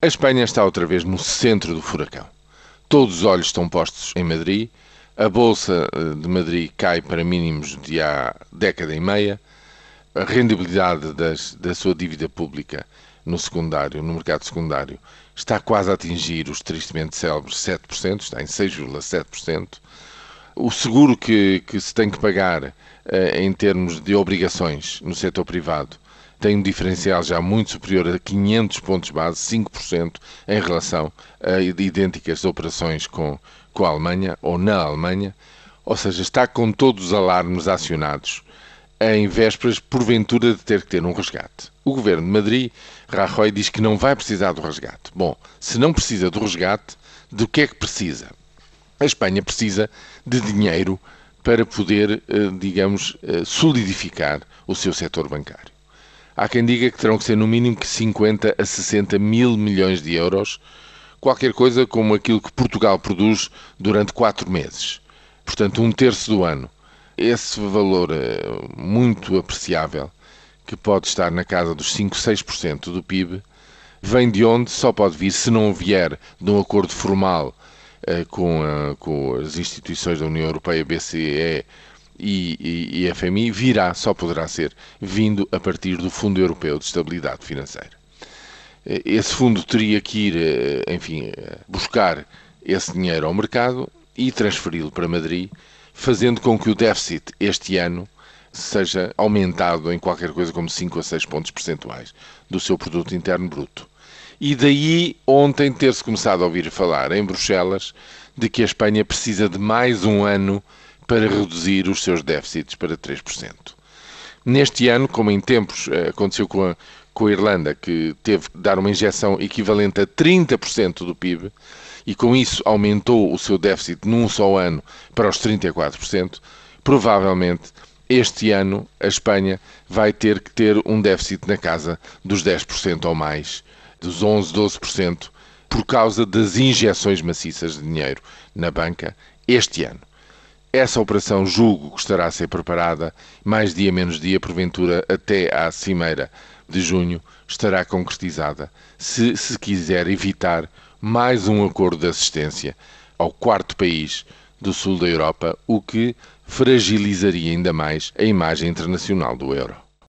A Espanha está outra vez no centro do furacão. Todos os olhos estão postos em Madrid. A Bolsa eh, de Madrid cai para mínimos de há década e meia. A rendibilidade das, da sua dívida pública no secundário, no mercado secundário, está quase a atingir os tristemente célebres 7%, está em 6,7%. O seguro que, que, se tem que pagar eh, em termos de obrigações no setor privado tem um diferencial já muito superior a 500 pontos base, 5% em relação a idênticas operações com, com a Alemanha ou na Alemanha, ou seja, está com todos os alarmes acionados em vésperas, porventura, de ter que ter um resgate. O governo de Madrid, Rajoy, diz que não vai precisar do resgate. Bom, se não precisa do resgate, do que é que precisa? A Espanha precisa de dinheiro para poder, eh, digamos, eh, solidificar o seu setor bancário. Há quem diga que terão que ser no mínimo que 50 a 60 mil milhões de euros, qualquer coisa como aquilo que Portugal produz durante quatro meses. Portanto, um terço do ano. Esse valor é muito apreciável, que pode estar na casa dos 5, 6% do PIB, vem de onde só pode vir se não vier de um acordo formal eh, com, a, com, as instituições da União Europeia, BCE e, e, e FMI virá, só poderá ser, vindo a partir do Fundo Europeu de Estabilidade Financeira. Esse fundo teria que ir, eh, enfim, eh, buscar esse dinheiro ao mercado e transferi-lo para Madrid, fazendo com que o déficit este ano seja aumentado em qualquer coisa como 5 a 6 pontos percentuais do seu produto interno bruto. E daí ontem ter-se começado a ouvir falar em Bruxelas de que a Espanha precisa de mais um ano para reduzir os seus déficits para 3%. Neste ano, como em tempos eh, aconteceu com a, com a Irlanda, que teve que dar uma injeção equivalente a 30% do PIB, e com isso aumentou o seu déficit num só ano para os 34%, provavelmente este ano a Espanha vai ter que ter um déficit na casa dos 10% ou mais, dos 11, 12%, por causa das injeções maciças de dinheiro na banca este ano. Essa operação julgo que estará a ser preparada, mais dia menos dia, porventura até à cimeira de junho, estará concretizada, se se quiser evitar mais um acordo de assistência ao quarto país do sul da Europa, o que fragilizaria ainda mais a imagem internacional do euro.